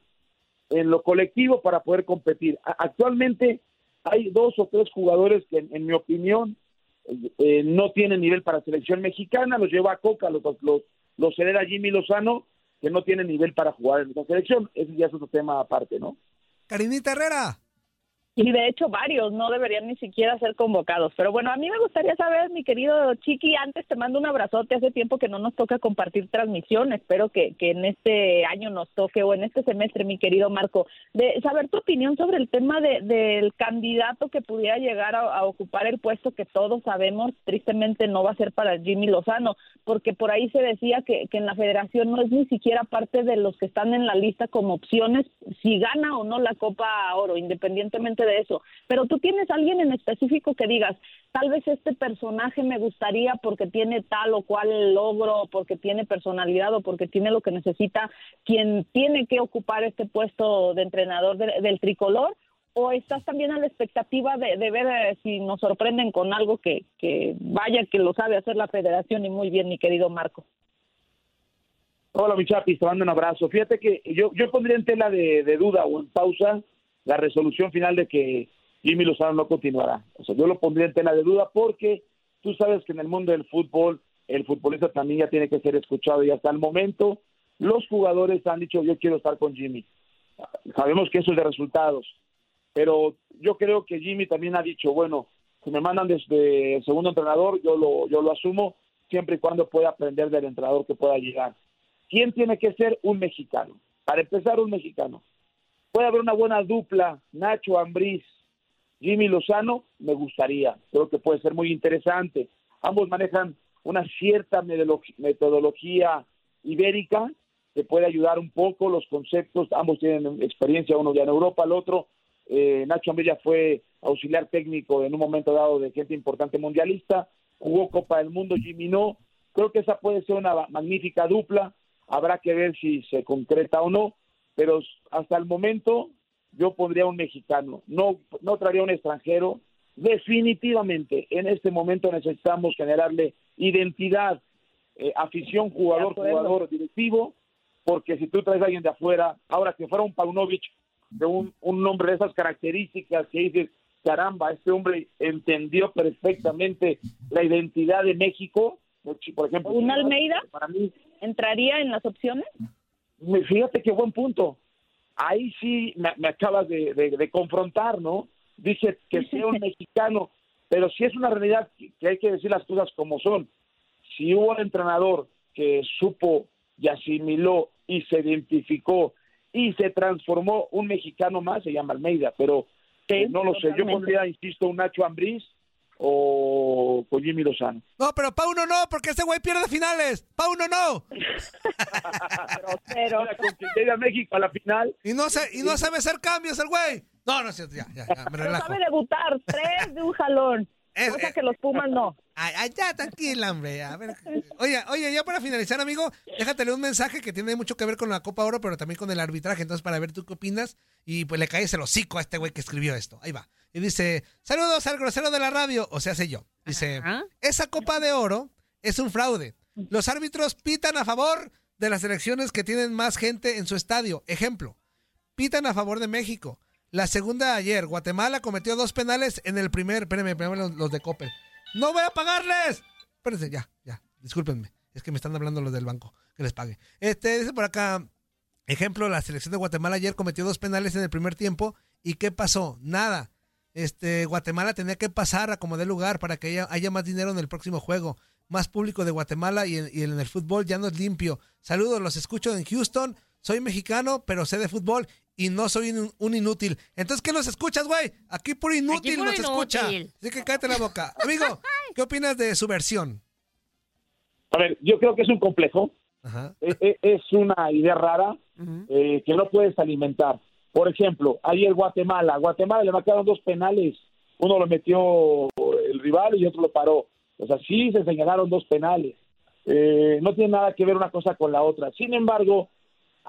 Speaker 11: en lo colectivo para poder competir. Actualmente hay dos o tres jugadores que, en, mi opinión, eh, no tienen nivel para selección mexicana, los lleva a Coca, los, los, los hereda Jimmy Lozano, que no tienen nivel para jugar en esa selección. Ese ya es otro tema aparte, ¿no?
Speaker 3: Karinita Herrera.
Speaker 7: Y de hecho varios no deberían ni siquiera ser convocados. Pero bueno, a mí me gustaría saber, mi querido Chiqui, antes te mando un abrazote. Hace tiempo que no nos toca compartir transmisión. Espero que, que en este año nos toque o en este semestre, mi querido Marco, de saber tu opinión sobre el tema de, del candidato que pudiera llegar a, a ocupar el puesto que todos sabemos, tristemente no va a ser para Jimmy Lozano, porque por ahí se decía que, que en la federación no es ni siquiera parte de los que están en la lista como opciones si gana o no la Copa Oro, independientemente de eso. Pero tú tienes alguien en específico que digas, tal vez este personaje me gustaría porque tiene tal o cual logro, porque tiene personalidad o porque tiene lo que necesita quien tiene que ocupar este puesto de entrenador de- del tricolor. ¿O estás también a la expectativa de, de ver eh, si nos sorprenden con algo que, que vaya que lo sabe hacer la federación y muy bien, mi querido Marco?
Speaker 11: Hola, mi chapis, te mando un abrazo. Fíjate que yo, yo pondría en tela de, de duda o en pausa la resolución final de que Jimmy Lozano no continuará. O sea, yo lo pondría en tela de duda porque tú sabes que en el mundo del fútbol el futbolista también ya tiene que ser escuchado y hasta el momento los jugadores han dicho yo quiero estar con Jimmy. Sabemos que eso es de resultados, pero yo creo que Jimmy también ha dicho, bueno, si me mandan desde el segundo entrenador, yo lo, yo lo asumo siempre y cuando pueda aprender del entrenador que pueda llegar. ¿Quién tiene que ser un mexicano? Para empezar, un mexicano. Puede haber una buena dupla, Nacho Ambriz, Jimmy Lozano, me gustaría. Creo que puede ser muy interesante. Ambos manejan una cierta metodolo- metodología ibérica que puede ayudar un poco los conceptos. Ambos tienen experiencia, uno ya en Europa, el otro Eh, Nacho Ambriz ya fue auxiliar técnico en un momento dado de gente importante mundialista, jugó Copa del Mundo, Jimmy no. Creo que esa puede ser una magnífica dupla. Habrá que ver si se concreta o no, pero hasta el momento yo pondría un mexicano, no, no traería un extranjero. Definitivamente, en este momento necesitamos generarle identidad, eh, afición, jugador, jugador, directivo, porque si tú traes a alguien de afuera, ahora que fuera un Paunovic, de un, un hombre de esas características que dices, caramba, este hombre entendió perfectamente la identidad de México, por ejemplo.
Speaker 7: ¿Un Almeida?
Speaker 11: Para mí,
Speaker 7: ¿Entraría en las opciones?
Speaker 11: Fíjate qué buen punto. Ahí sí me, me acabas de, de- de confrontar, ¿no? Dice que sea un mexicano, pero sí es una realidad que, hay que decir las cosas como son. Si hubo un entrenador que supo y asimiló y se identificó y se transformó un mexicano más, se llama Almeida, pero no lo sé. Yo pondría, insisto, un Nacho Ambriz o con Jimmy Lozano.
Speaker 3: No, pero Pauno no, porque ese güey pierde finales. Pauno no.
Speaker 7: Pero,
Speaker 11: Ahora, con que llegue a México a la final,
Speaker 3: Y no, se, y no sabe hacer cambios el güey. No, no es cierto, ya, ya, ya, me
Speaker 7: pero
Speaker 3: relajo.
Speaker 7: sabe debutar, tres de un jalón.
Speaker 3: Es-
Speaker 7: cosa
Speaker 3: eh,
Speaker 7: que los Pumas no.
Speaker 3: Ay, ay, ya, tranquila, hombre. A ver. Oye, oye, ya para finalizar, amigo, déjatele un mensaje que tiene mucho que ver con la Copa Oro, pero también con el arbitraje. Entonces, para ver tú qué opinas. Y pues le caes el hocico a este güey que escribió esto. Ahí va. Y dice: Saludos al grosero de la radio. O sea, sé yo. Dice:
Speaker 5: Ajá.
Speaker 3: Esa Copa de Oro es un fraude. Los árbitros pitan a favor de las elecciones que tienen más gente en su estadio. Ejemplo: pitan a favor de México. La segunda ayer, Guatemala cometió dos penales en el primer. Espérenme, espérenme los, los de Coppel. ¡No voy a pagarles! Espérense, ya, ya. Discúlpenme. Es que me están hablando los del banco. Que les pague. Este, dice por acá. Ejemplo, la selección de Guatemala ayer cometió dos penales en el primer tiempo. ¿Y qué pasó? Nada. Este, Guatemala tenía que pasar a como dé lugar para que haya, haya más dinero en el próximo juego. Más público de Guatemala y y en el fútbol ya no es limpio. Saludos, los escucho en Houston. Soy mexicano, pero sé de fútbol y no soy un, un inútil. Entonces, ¿qué nos escuchas, güey? Aquí puro inútil
Speaker 5: puro
Speaker 3: nos escucha. Así que cállate la boca. Amigo, ¿qué opinas de su versión?
Speaker 11: a ver, yo creo que es un complejo,
Speaker 3: Ajá.
Speaker 11: e- e- es una idea rara eh, que no puedes alimentar. Por ejemplo, ayer Guatemala, Guatemala le marcaron dos penales, uno lo metió el rival y otro lo paró. O sea, sí se señalaron dos penales. Eh, no tiene nada que ver una cosa con la otra. Sin embargo,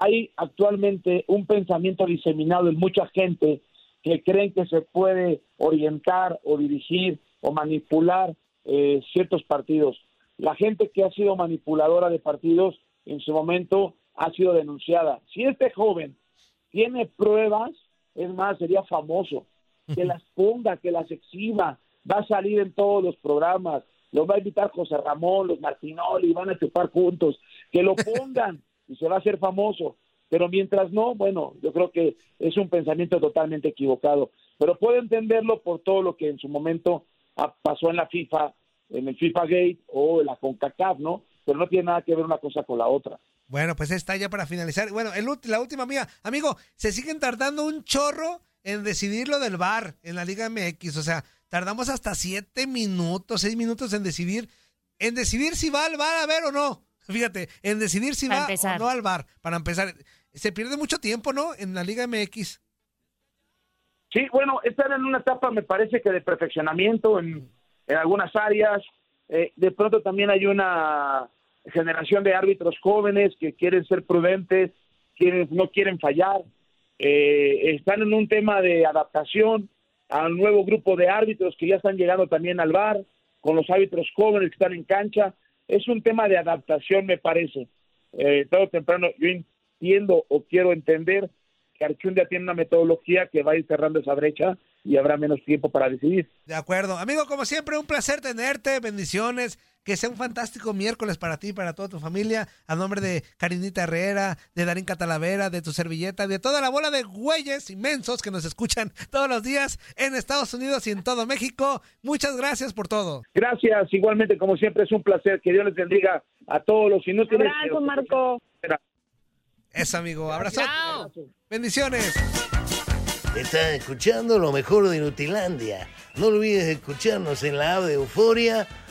Speaker 11: hay actualmente un pensamiento diseminado en mucha gente que creen que se puede orientar o dirigir o manipular eh, ciertos partidos. La gente que ha sido manipuladora de partidos en su momento ha sido denunciada. Si este joven tiene pruebas, es más, sería famoso. Que las ponga, que las exhiba, va a salir en todos los programas, lo va a invitar José Ramón, los Martinoli, van a chupar juntos, que lo pongan y se va a hacer famoso. Pero mientras no, bueno, yo creo que es un pensamiento totalmente equivocado. Pero puedo entenderlo por todo lo que en su momento pasó en la FIFA, en el FIFA Gate o en la CONCACAF, ¿no? Pero no tiene nada que ver una cosa con la otra.
Speaker 3: Bueno, pues está ya para finalizar. Bueno, el la última mía. Amigo, se siguen tardando un chorro en decidir lo del bar en la Liga MX. O sea, tardamos hasta siete minutos, seis minutos en decidir, en decidir si va al bar a ver o no. Fíjate, en decidir si
Speaker 5: Para
Speaker 3: va
Speaker 5: empezar.
Speaker 3: o no al bar. Para empezar, se pierde mucho tiempo, ¿no? En la Liga MX.
Speaker 11: Sí, bueno, están en una etapa, me parece que de perfeccionamiento en, en algunas áreas. Eh, de pronto también hay una generación de árbitros jóvenes que quieren ser prudentes, quieren, no quieren fallar. Eh, están en un tema de adaptación al nuevo grupo de árbitros que ya están llegando también al bar, con los árbitros jóvenes que están en cancha. Es un tema de adaptación, me parece. Eh, temprano, yo entiendo o quiero entender que Archundia tiene una metodología que va a ir cerrando esa brecha y habrá menos tiempo para decidir.
Speaker 3: De acuerdo. Amigo, como siempre, un placer tenerte. Bendiciones. Que sea un fantástico miércoles para ti y para toda tu familia. A nombre de Karinita Herrera, de Darín Catalavera, de tu servilleta, de toda la bola de güeyes inmensos que nos escuchan todos los días en Estados Unidos y en todo México. Muchas gracias por todo.
Speaker 11: Gracias, igualmente, como siempre, es un placer. Que Dios les bendiga a todos los inútiles.
Speaker 7: Abrazo, Marco.
Speaker 3: Eso, amigo. Abrazo.
Speaker 5: Chao.
Speaker 3: Bendiciones.
Speaker 2: Estás escuchando lo mejor de Nutilandia. No olvides escucharnos en la app de Euforia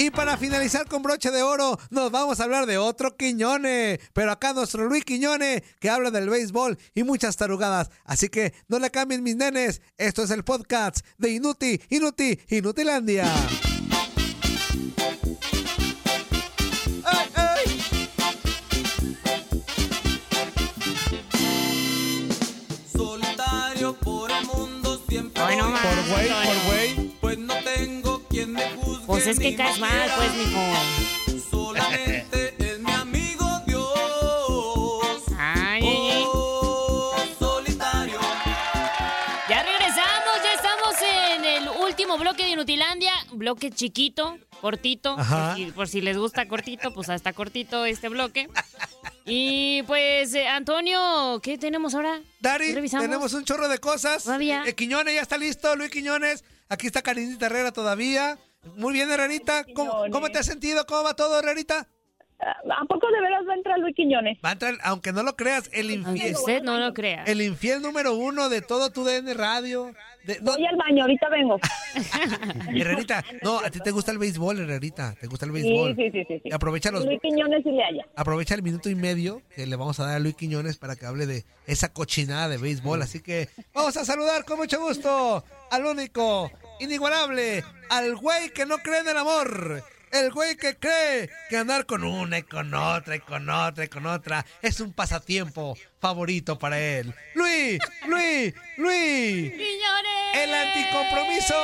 Speaker 3: Y para finalizar con broche de oro, nos vamos a hablar de otro Quiñone. Pero acá nuestro Luis Quiñone, que habla del béisbol y muchas tarugadas. Así que no le cambien mis nenes. Esto es el podcast de Inuti, Inuti, Inutilandia. ¡Ay, ay!
Speaker 10: Solitario por el mundo siempre.
Speaker 5: Ay, no
Speaker 10: voy.
Speaker 5: más, Por güey, por
Speaker 3: güey.
Speaker 10: Pues no juzgue.
Speaker 5: Pues es que caes mal, pues, mijo.
Speaker 10: Solamente es mi amigo Dios.
Speaker 5: Ay, ay, ay.
Speaker 10: Oh, solitario.
Speaker 5: Ya regresamos, ya estamos en el último bloque de Inutilandia. Bloque chiquito, cortito.
Speaker 3: Ajá.
Speaker 5: Por si, por si les gusta cortito, pues hasta cortito este bloque. Y pues, eh, Antonio, ¿qué tenemos ahora?
Speaker 3: Dari, tenemos un chorro de cosas.
Speaker 5: Todavía.
Speaker 3: Eh, Quiñones ya está listo, Luis Quiñones. Aquí está Karinita Herrera todavía. Muy bien, Herrerita. ¿Cómo, cómo te has sentido? ¿Cómo va todo, Herrerita?
Speaker 7: ¿A poco de veras va a entrar Luis Quiñones?
Speaker 3: Va a entrar, aunque no lo creas, el
Speaker 5: Aunque
Speaker 3: infiel,
Speaker 5: usted no lo crea.
Speaker 3: el infiel número uno de todo tu DN Radio. De- no,
Speaker 7: Voy al baño, ahorita vengo.
Speaker 3: Herrerita, no, a ti te gusta el béisbol, Herrerita. Te gusta el béisbol.
Speaker 7: sí, sí, sí. sí.
Speaker 3: Aprovecha los,
Speaker 7: Luis Quiñones y le haya.
Speaker 3: aprovecha el minuto y medio que le vamos a dar a Luis Quiñones para que hable de esa cochinada de béisbol. Así que vamos a saludar con mucho gusto al único, inigualable, al güey que no cree en el amor. El güey que cree que andar con una y con otra y con otra y con otra es un pasatiempo favorito para él. Luis, Luis, Luis,
Speaker 5: ¡Quiñones!
Speaker 3: el anticompromiso.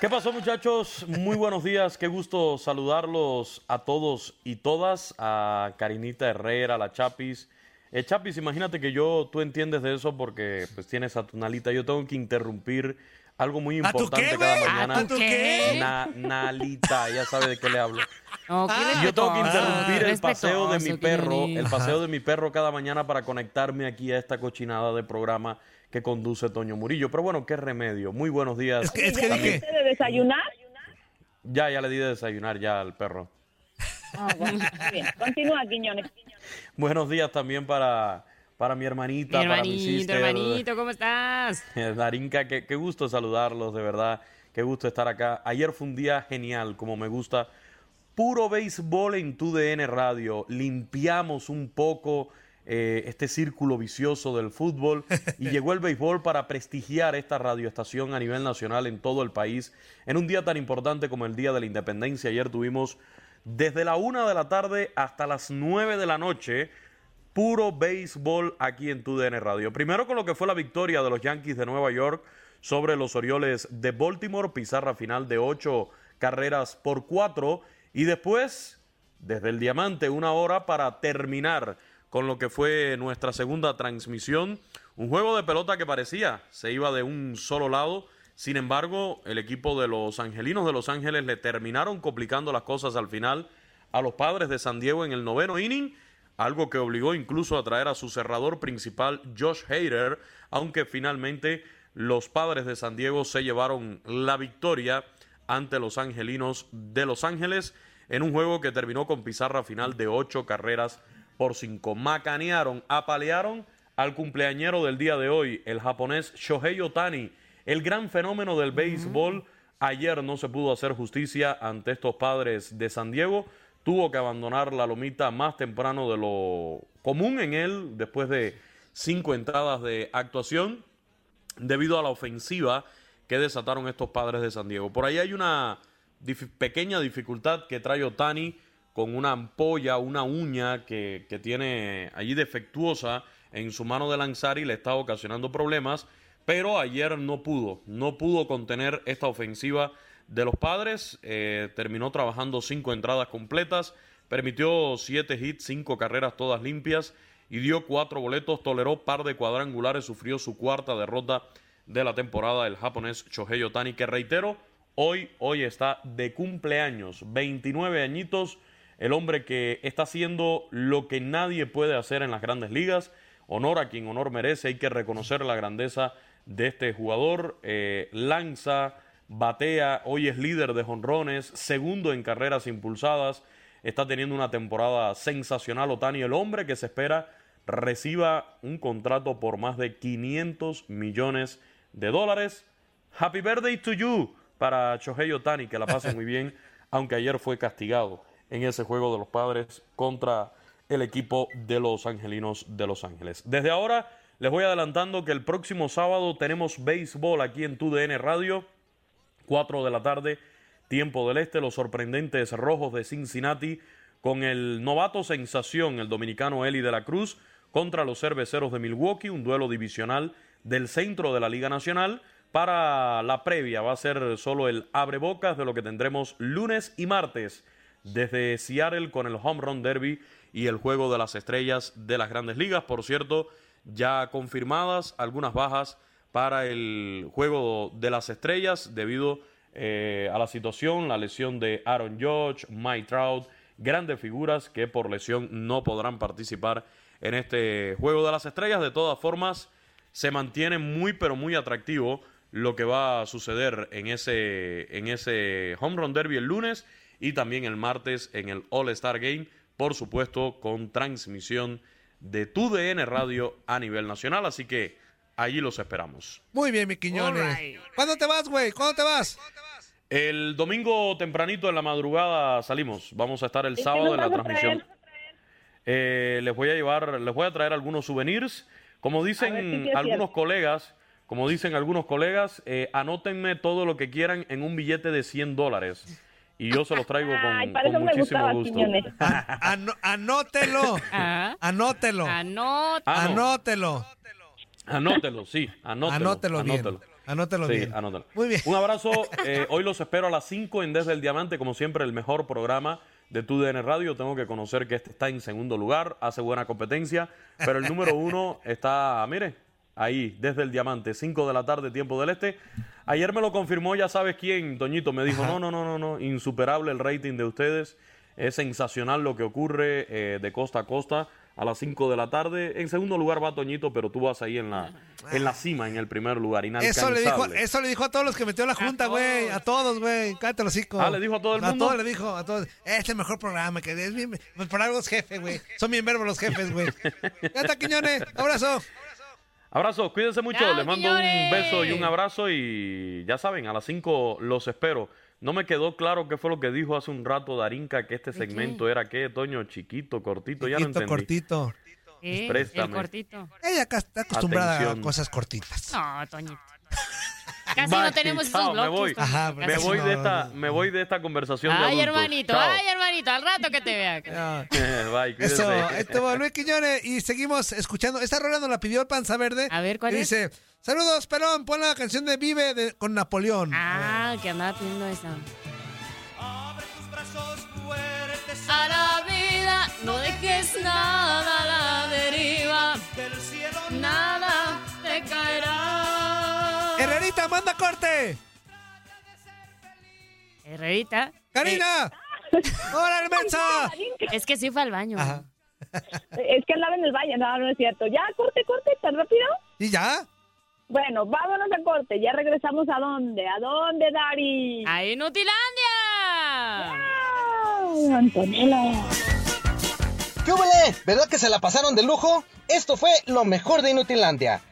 Speaker 12: ¿Qué pasó muchachos? Muy buenos días, qué gusto saludarlos a todos y todas, a Karinita Herrera, a la Chapis. Eh, Chapis, imagínate que yo, tú entiendes de eso porque pues tienes a tu Nalita, yo tengo que interrumpir algo muy
Speaker 3: ¿A tu
Speaker 12: importante
Speaker 3: qué,
Speaker 12: cada mañana.
Speaker 5: ¿A tu qué?
Speaker 12: Na- Nalita, ya sabe de qué le hablo.
Speaker 5: Qué
Speaker 12: yo tengo que interrumpir el paseo de mi perro, el paseo de mi perro cada mañana para conectarme aquí a esta cochinada de programa que conduce Toño Murillo. Pero bueno, qué remedio. Muy buenos días.
Speaker 3: Es que, es que
Speaker 7: ¿Ya
Speaker 3: dije,
Speaker 7: dijiste de desayunar?
Speaker 12: Ya, ya le di de desayunar ya al perro.
Speaker 7: Ah, bueno, muy bien. Continúa, Quiñones.
Speaker 12: Buenos días también para, para mi hermanita,
Speaker 5: Mi
Speaker 12: para mi
Speaker 5: hermanito,
Speaker 12: sister.
Speaker 5: hermanito, ¿cómo estás?
Speaker 12: Darinka, qué, qué gusto saludarlos, de verdad. Qué gusto estar acá. Ayer fue un día genial, como me gusta. Puro béisbol en tu DN Radio. Limpiamos un poco eh, este círculo vicioso del fútbol y llegó el béisbol para prestigiar esta radioestación a nivel nacional en todo el país. En un día tan importante como el Día de la Independencia, ayer tuvimos desde la una de la tarde hasta las nueve de la noche puro béisbol aquí en TUDN Radio. Primero con lo que fue la victoria de los Yankees de Nueva York sobre los Orioles de Baltimore, pizarra final de ocho carreras por cuatro. Y después, desde el Diamante, una hora para terminar con lo que fue nuestra segunda transmisión. Un juego de pelota que parecía se iba de un solo lado. Sin embargo, el equipo de los Angelinos de Los Ángeles le terminaron complicando las cosas al final a los padres de San Diego en el noveno inning algo que obligó incluso a traer a su cerrador principal Josh Hader, aunque finalmente los padres de San Diego se llevaron la victoria ante los angelinos de Los Ángeles en un juego que terminó con pizarra final de ocho carreras por cinco. Macanearon, apalearon al cumpleañero del día de hoy, el japonés Shohei Otani, el gran fenómeno del béisbol. Ayer no se pudo hacer justicia ante estos padres de San Diego tuvo que abandonar la lomita más temprano de lo común en él, después de cinco entradas de actuación, debido a la ofensiva que desataron estos padres de San Diego. Por ahí hay una dif- pequeña dificultad que trae Otani con una ampolla, una uña que, que tiene allí defectuosa en su mano de lanzar y le está ocasionando problemas, pero ayer no pudo, no pudo contener esta ofensiva de los padres. eh, terminó trabajando cinco entradas completas, permitió siete hits, cinco carreras todas limpias y dio cuatro boletos, toleró par de cuadrangulares, sufrió su cuarta derrota de la temporada el japonés Shohei Otani, que reitero, hoy, hoy está de cumpleaños, 29 añitos, el hombre que está haciendo lo que nadie puede hacer en las grandes ligas, honor a quien honor merece, hay que reconocer la grandeza de este jugador, eh, lanza, batea, hoy es líder de jonrones, segundo en carreras impulsadas, está teniendo una temporada sensacional Otani, el hombre que se espera reciba un contrato por más de 500 millones de dólares. Happy birthday to you para Shohei Otani, que la pase muy bien, aunque ayer fue castigado en ese juego de los padres contra el equipo de los angelinos de Los Ángeles. Desde ahora les voy adelantando que el próximo sábado tenemos béisbol aquí en TUDN Radio, 4 de la tarde, tiempo del este, los sorprendentes rojos de Cincinnati con el novato sensación, el dominicano Eli de la Cruz, contra los cerveceros de Milwaukee, un duelo divisional del centro de la Liga Nacional. Para la previa va a ser solo el abrebocas de lo que tendremos lunes y martes desde Seattle con el Home Run Derby y el juego de las estrellas de las grandes ligas. Por cierto, ya confirmadas algunas bajas para el juego de las estrellas debido eh, a la situación, la lesión de Aaron Judge, Mike Trout, grandes figuras que por lesión no podrán participar en este juego de las estrellas. De todas formas, se mantiene muy pero muy atractivo lo que va a suceder en ese, en ese Home Run Derby el lunes y también el martes en el All Star Game, por supuesto con transmisión de TUDN Radio a nivel nacional, así que allí los esperamos.
Speaker 3: Muy bien, mi Quiñones. ¿Cuándo te vas, güey? ¿Cuándo te vas?
Speaker 12: El domingo tempranito en la madrugada salimos. Vamos a estar el sábado en la transmisión. Eh, les voy a llevar, les voy a traer algunos souvenirs. Como dicen
Speaker 7: si
Speaker 12: algunos colegas, como dicen algunos colegas, eh, anótenme todo lo que quieran en un billete de 100 dólares. Y yo se los traigo con,
Speaker 7: Ay, para
Speaker 12: con
Speaker 7: eso me
Speaker 12: muchísimo gusto.
Speaker 7: Quiñones.
Speaker 3: Ano- anótelo. Anótelo.
Speaker 5: Anótelo.
Speaker 12: Ah.
Speaker 3: Anótelo.
Speaker 12: Anótelo, sí, anótelo.
Speaker 3: Anótelo bien.
Speaker 12: anótelo.
Speaker 3: Anótelo
Speaker 12: Sí,
Speaker 3: bien.
Speaker 12: anótalo.
Speaker 3: Muy bien.
Speaker 12: Un abrazo. eh, hoy los espero a las 5 en Desde el Diamante, como siempre, el mejor programa de TUDN Radio. Tengo que conocer que este está en segundo lugar, hace buena competencia, pero el número uno está, mire, ahí, desde el Diamante, 5 de la tarde, tiempo del este. Ayer me lo confirmó, ya sabes quién, Toñito, me dijo, no, no, no, no, no, insuperable el rating de ustedes. Es sensacional lo que ocurre eh, de costa a costa a las 5 de la tarde. En segundo lugar va Toñito, pero tú vas ahí en la, en la cima, en el primer lugar.
Speaker 3: Eso le, dijo, eso le dijo a todos los que metió la junta, güey. A todos, güey. Cállate los hocico.
Speaker 12: Ah, ¿le dijo a todo el
Speaker 3: A
Speaker 12: mundo?
Speaker 3: todos le dijo, a todos. Este es el mejor programa, que es bien, por algo es jefe, güey. Son bien verbos los jefes, güey. Ya está, Quiñones. Abrazo.
Speaker 12: Abrazo, cuídense mucho.
Speaker 3: Chao,
Speaker 12: Les mando un beso y un abrazo. Y ya saben, a las 5 los espero. No me quedó claro qué fue lo que dijo hace un rato Darinka, que este segmento era qué, Toño, chiquito, cortito, ya no
Speaker 3: Chiquito,
Speaker 12: entendí.
Speaker 3: cortito.
Speaker 5: Sí, el cortito.
Speaker 3: Ella acá está acostumbrada
Speaker 12: Atención.
Speaker 3: a cosas cortitas.
Speaker 5: No, Toñito. Casi
Speaker 12: Bye,
Speaker 5: no tenemos
Speaker 12: chao,
Speaker 5: esos
Speaker 12: me voy.
Speaker 3: Ajá,
Speaker 12: me
Speaker 5: casi
Speaker 12: voy
Speaker 5: no.
Speaker 12: de esta, me voy de esta conversación
Speaker 5: Ay, hermanito,
Speaker 12: Chao.
Speaker 5: ay, hermanito, al rato que te vea.
Speaker 12: Bye.
Speaker 3: Eso, estuvo Luis Quiñones y seguimos escuchando. Esta rola nos la pidió el Panza Verde.
Speaker 5: A ver, ¿cuál es?
Speaker 3: Dice, saludos, Pelón, pon la canción de Vive de- con Napoleón.
Speaker 5: Ah, que andaba pidiendo esa. A la vida no dejes nada
Speaker 3: Herrerita, manda corte.
Speaker 5: Herrerita.
Speaker 3: Karina. ¡Hola, mensa!
Speaker 5: Es que sí fue al baño.
Speaker 7: Es que andaba en el baño, no, no es cierto. Ya, corte, corte, tan rápido.
Speaker 3: ¿Y ya?
Speaker 7: Bueno, vámonos a corte. Ya regresamos a dónde? ¿A dónde, Dari?
Speaker 5: ¡A Inutilandia!
Speaker 7: ¡Wow, Antonella!
Speaker 13: ¿Qué huele? ¿Verdad que se la pasaron de lujo? Esto fue lo mejor de Inutilandia.